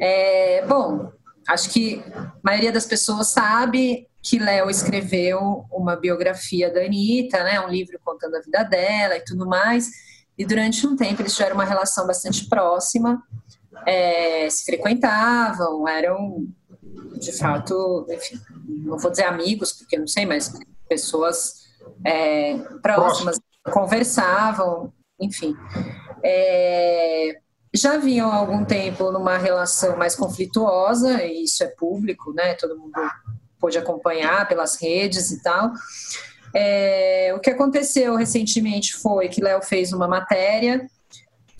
É, bom, acho que a maioria das pessoas sabe que Léo escreveu uma biografia da Anitta, né, um livro contando a vida dela e tudo mais. E durante um tempo eles tiveram uma relação bastante próxima, é, se frequentavam, eram de fato, enfim, não vou dizer amigos, porque não sei, mas pessoas é, próximas, conversavam, enfim. É, já vinham há algum tempo numa relação mais conflituosa, e isso é público, né? Todo mundo pôde acompanhar pelas redes e tal. É, o que aconteceu recentemente foi que Léo fez uma matéria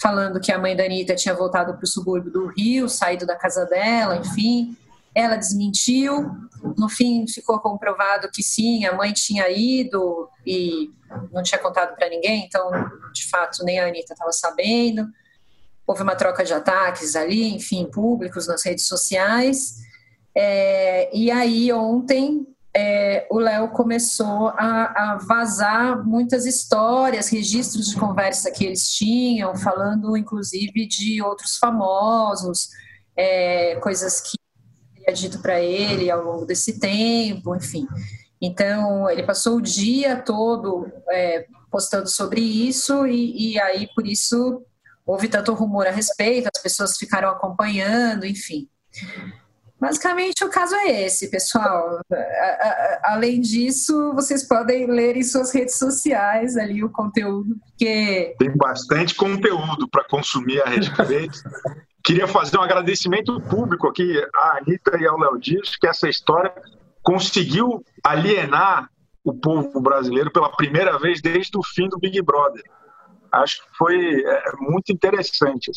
falando que a mãe da Anitta tinha voltado para o subúrbio do Rio, saído da casa dela, enfim. Ela desmentiu. No fim, ficou comprovado que sim, a mãe tinha ido e não tinha contado para ninguém, então, de fato, nem a Anitta estava sabendo. Houve uma troca de ataques ali, enfim, públicos nas redes sociais. É, e aí ontem é, o Léo começou a, a, vazar muitas histórias, registros de conversa que eles tinham, falando inclusive de outros famosos, é, coisas que teria dito para ele ao longo desse tempo, enfim. Então, ele passou o dia todo é, postando sobre isso, e, e aí, por isso, houve tanto rumor a respeito, as pessoas ficaram acompanhando, enfim. Basicamente, o caso é esse, pessoal. Além disso, vocês podem ler em suas redes sociais ali o conteúdo, porque. Tem bastante conteúdo para consumir a respeito. *laughs* Queria fazer um agradecimento público aqui à Anitta e ao Léo Dias, que essa história conseguiu alienar o povo brasileiro pela primeira vez desde o fim do Big Brother. Acho que foi é, muito interessante.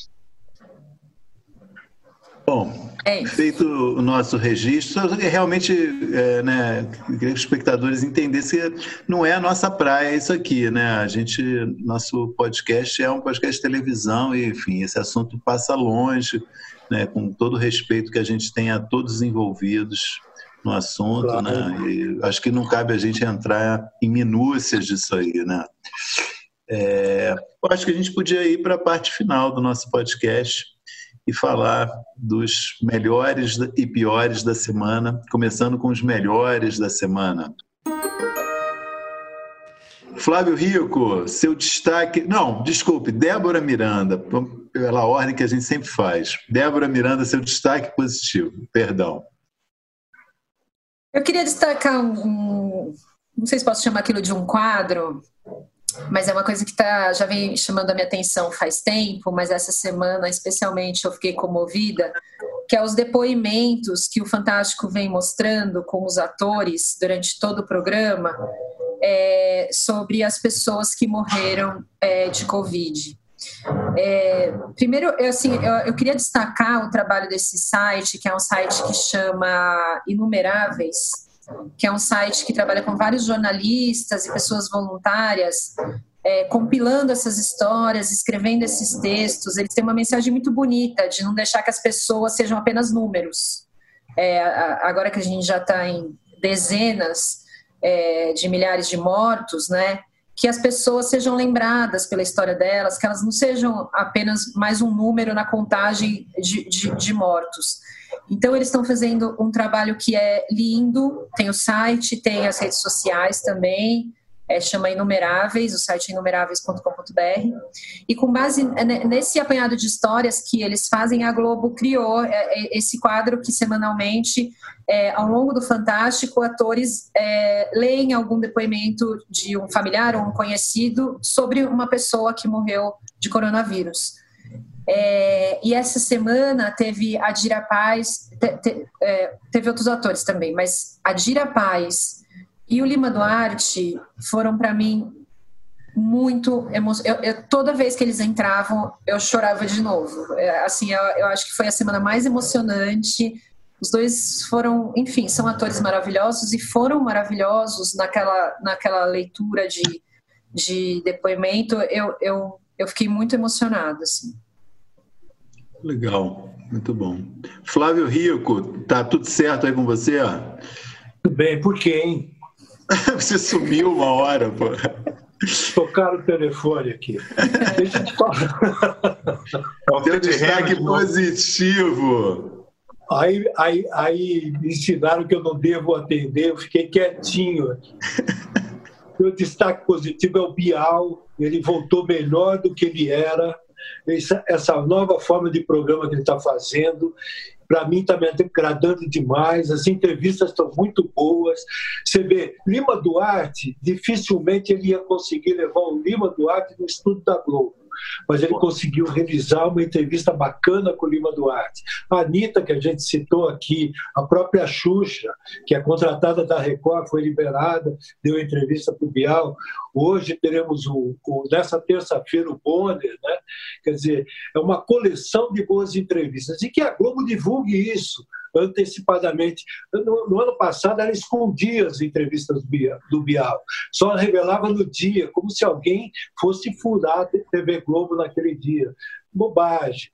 Bom, é feito o nosso registro, realmente é, né, queria que os espectadores entendessem que não é a nossa praia isso aqui, né? A gente, nosso podcast é um podcast de televisão e, enfim, esse assunto passa longe, né, com todo o respeito que a gente tem a todos os envolvidos no assunto, claro. né? E acho que não cabe a gente entrar em minúcias disso aí, né? É, acho que a gente podia ir para a parte final do nosso podcast e falar dos melhores e piores da semana, começando com os melhores da semana. Flávio Rico, seu destaque. Não, desculpe, Débora Miranda, pela ordem que a gente sempre faz. Débora Miranda, seu destaque positivo. Perdão. Eu queria destacar um, não sei se posso chamar aquilo de um quadro, mas é uma coisa que tá, já vem chamando a minha atenção faz tempo, mas essa semana especialmente eu fiquei comovida, que é os depoimentos que o Fantástico vem mostrando com os atores durante todo o programa é, sobre as pessoas que morreram é, de Covid. É, primeiro, eu, assim, eu, eu, queria destacar o trabalho desse site, que é um site que chama Inumeráveis, que é um site que trabalha com vários jornalistas e pessoas voluntárias, é, compilando essas histórias, escrevendo esses textos. Eles têm uma mensagem muito bonita de não deixar que as pessoas sejam apenas números. É, agora que a gente já está em dezenas é, de milhares de mortos, né? Que as pessoas sejam lembradas pela história delas, que elas não sejam apenas mais um número na contagem de, de, de mortos. Então, eles estão fazendo um trabalho que é lindo, tem o site, tem as redes sociais também, é, chama Inumeráveis, o site é inumeráveis.com.br. E com base nesse apanhado de histórias que eles fazem, a Globo criou é, é, esse quadro que semanalmente, é, ao longo do Fantástico, atores é, leem algum depoimento de um familiar ou um conhecido sobre uma pessoa que morreu de coronavírus. É, e essa semana teve a Dira Paz, te, te, é, teve outros atores também, mas a Dira Paz e o Lima Duarte foram para mim muito emocionantes. Toda vez que eles entravam, eu chorava de novo. É, assim, eu, eu, acho que foi a semana mais emocionante. Os dois foram, enfim, são atores maravilhosos e foram maravilhosos naquela, naquela leitura de, de depoimento. Eu, eu, eu fiquei muito emocionada, assim. Legal, muito bom. Flávio Rico, tá tudo certo aí com você? Tudo bem, por quê, hein? *laughs* Você sumiu uma hora, pô. Tocaram o telefone aqui. Deixa eu te falar. *laughs* Destaque positivo. Aí, aí, aí me ensinaram que eu não devo atender, eu fiquei quietinho. *laughs* Meu destaque positivo é o Bial, ele voltou melhor do que ele era. Essa, essa nova forma de programa que ele está fazendo, para mim está me agradando demais, as entrevistas estão muito boas. Você vê, Lima Duarte, dificilmente ele ia conseguir levar o Lima Duarte no estúdio da Globo mas ele conseguiu realizar uma entrevista bacana com o Lima Duarte. A Anitta, que a gente citou aqui, a própria Xuxa, que é contratada da Record, foi liberada, deu entrevista para o Bial. Hoje teremos, o, o nessa terça-feira, o Bonner, né? quer dizer, é uma coleção de boas entrevistas. E que a Globo divulgue isso antecipadamente. No, no ano passado, ela escondia as entrevistas do Bial, só revelava no dia, como se alguém fosse furar a TV Globo naquele dia. Bobagem.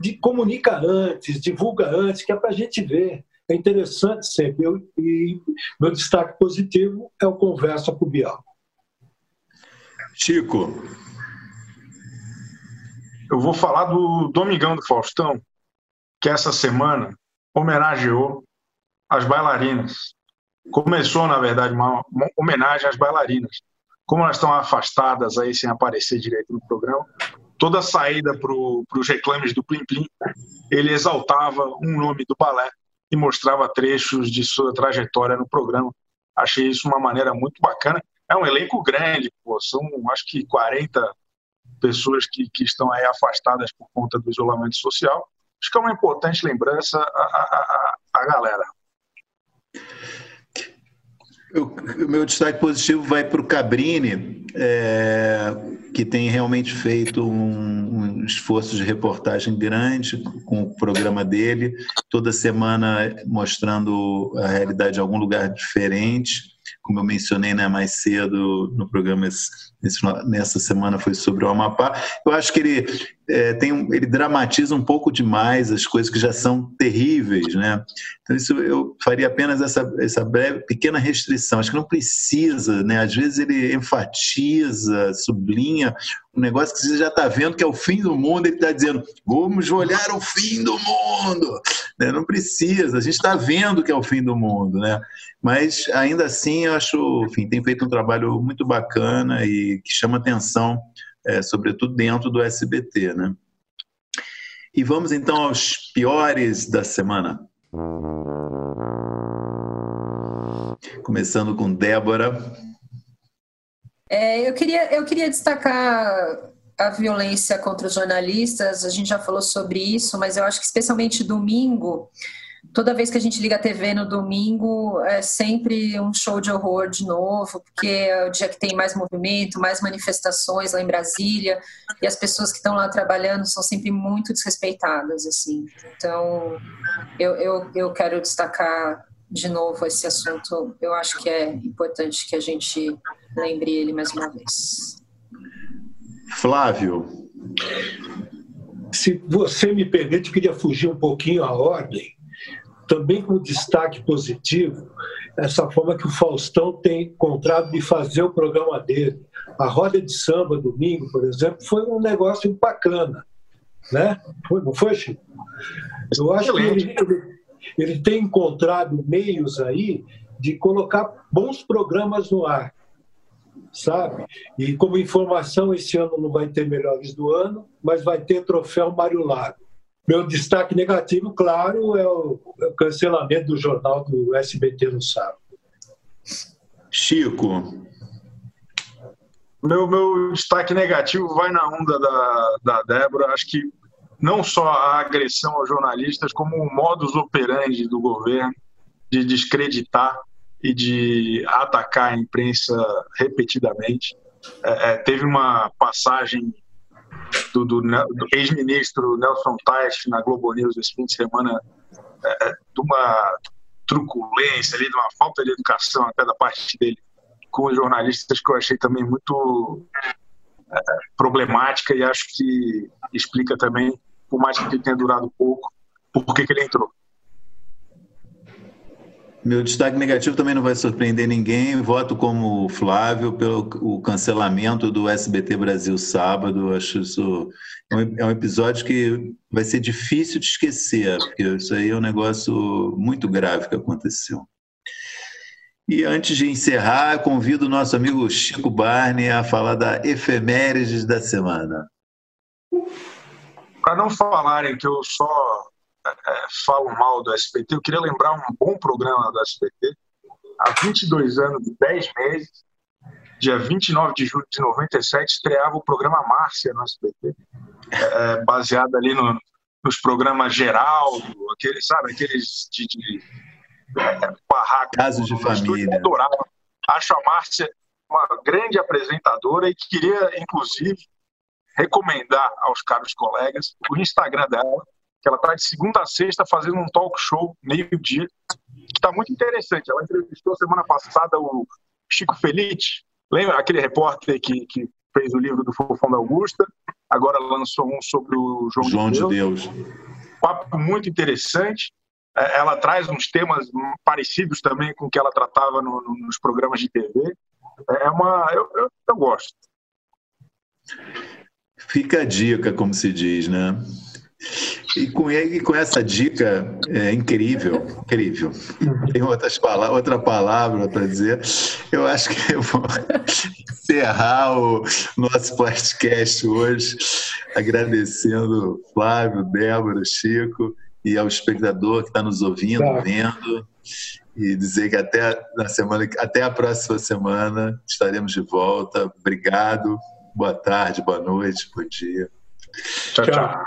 De, comunica antes, divulga antes, que é para a gente ver. É interessante sempre. Eu, e meu destaque positivo é o Conversa com o Bial. Chico. Eu vou falar do Domingão do Faustão, que essa semana homenageou as bailarinas. Começou, na verdade, uma, homenagem às bailarinas. Como elas estão afastadas aí sem aparecer direito no programa, toda a saída para os reclames do Plim Plim, ele exaltava um nome do balé e mostrava trechos de sua trajetória no programa. Achei isso uma maneira muito bacana. É um elenco grande, pô, são acho que 40 pessoas que, que estão aí afastadas por conta do isolamento social. Acho que é uma importante lembrança à galera. O meu destaque positivo vai para o Cabrini, é, que tem realmente feito um, um, esforço de reportagem grande com o programa dele, toda semana mostrando a realidade de algum lugar diferente como eu mencionei né, mais cedo no programa nessa semana foi sobre o Amapá. Eu acho que ele é, tem ele dramatiza um pouco demais as coisas que já são terríveis, né? Então isso eu faria apenas essa essa breve pequena restrição. Acho que não precisa, né? Às vezes ele enfatiza, sublinha um negócio que você já está vendo que é o fim do mundo. Ele está dizendo vamos olhar o fim do mundo. Né? Não precisa. A gente está vendo que é o fim do mundo, né? Mas ainda assim eu acho, enfim, tem feito um trabalho muito bacana e que chama atenção é, sobretudo dentro do SBT. Né? E vamos então aos piores da semana. Começando com Débora. É, eu, queria, eu queria destacar a violência contra os jornalistas, a gente já falou sobre isso, mas eu acho que especialmente domingo, toda vez que a gente liga a TV no domingo, é sempre um show de horror de novo, porque é o dia que tem mais movimento, mais manifestações lá em Brasília, e as pessoas que estão lá trabalhando são sempre muito desrespeitadas, assim. Então, eu, eu, eu quero destacar de novo esse assunto. Eu acho que é importante que a gente lembre ele mais uma vez. Flávio. Se você me permite, eu queria fugir um pouquinho à ordem também com destaque positivo, essa forma que o Faustão tem encontrado de fazer o programa dele. A roda de samba domingo, por exemplo, foi um negócio bacana, né? Foi, não foi, Chico? Eu acho que ele, ele, ele tem encontrado meios aí de colocar bons programas no ar, sabe? E como informação, esse ano não vai ter melhores do ano, mas vai ter troféu Mário Lago. Meu destaque negativo, claro, é o, é o cancelamento do jornal do SBT no sábado. Chico. Meu, meu destaque negativo vai na onda da, da Débora. Acho que não só a agressão aos jornalistas, como o modus operandi do governo de descreditar e de atacar a imprensa repetidamente. É, é teve uma passagem do, do, do ex-ministro Nelson Teich na Globo News esse fim de semana é, é, de uma truculência ali, de uma falta de educação até da parte dele com os jornalistas que eu achei também muito é, problemática e acho que explica também, por mais que tenha durado pouco, por que, que ele entrou. Meu destaque negativo também não vai surpreender ninguém. Voto como Flávio pelo o cancelamento do SBT Brasil sábado. Acho isso é um episódio que vai ser difícil de esquecer, porque isso aí é um negócio muito grave que aconteceu. E antes de encerrar, convido o nosso amigo Chico Barney a falar da efemérides da semana. Para não falarem que eu só é, falam mal do SBT, eu queria lembrar um bom programa do SBT. Há 22 anos e 10 meses, dia 29 de julho de 97, estreava o programa Márcia no SBT, é, baseado ali no, nos programas Geraldo, aqueles, sabe, aqueles de, de é, barraco. Casos de família. Eu adorava. Acho a Márcia uma grande apresentadora e queria, inclusive, recomendar aos caros colegas o Instagram dela, que ela está de segunda a sexta fazendo um talk show, meio-dia, que está muito interessante. Ela entrevistou semana passada o Chico Felice, lembra aquele repórter que, que fez o livro do Fofão da Augusta, agora lançou um sobre o João, João de Deus. De Deus. Papo muito interessante. É, ela traz uns temas parecidos também com o que ela tratava no, no, nos programas de TV. É uma. Eu, eu, eu gosto. Fica a dica, como se diz, né? E com, ele, com essa dica é incrível, incrível. Tem outras palavras, outra palavra para dizer. Eu acho que eu vou *laughs* encerrar o nosso podcast hoje, agradecendo Flávio, Débora, Chico e ao espectador que está nos ouvindo, tá. vendo, e dizer que até na semana, até a próxima semana estaremos de volta. Obrigado. Boa tarde, boa noite, bom dia. Tchau, tchau.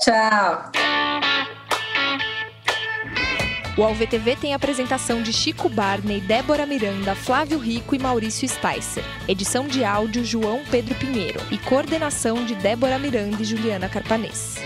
Tchau. O AlvTV tem a apresentação de Chico Barney, Débora Miranda, Flávio Rico e Maurício Sticer. Edição de áudio João Pedro Pinheiro e coordenação de Débora Miranda e Juliana Carpanês.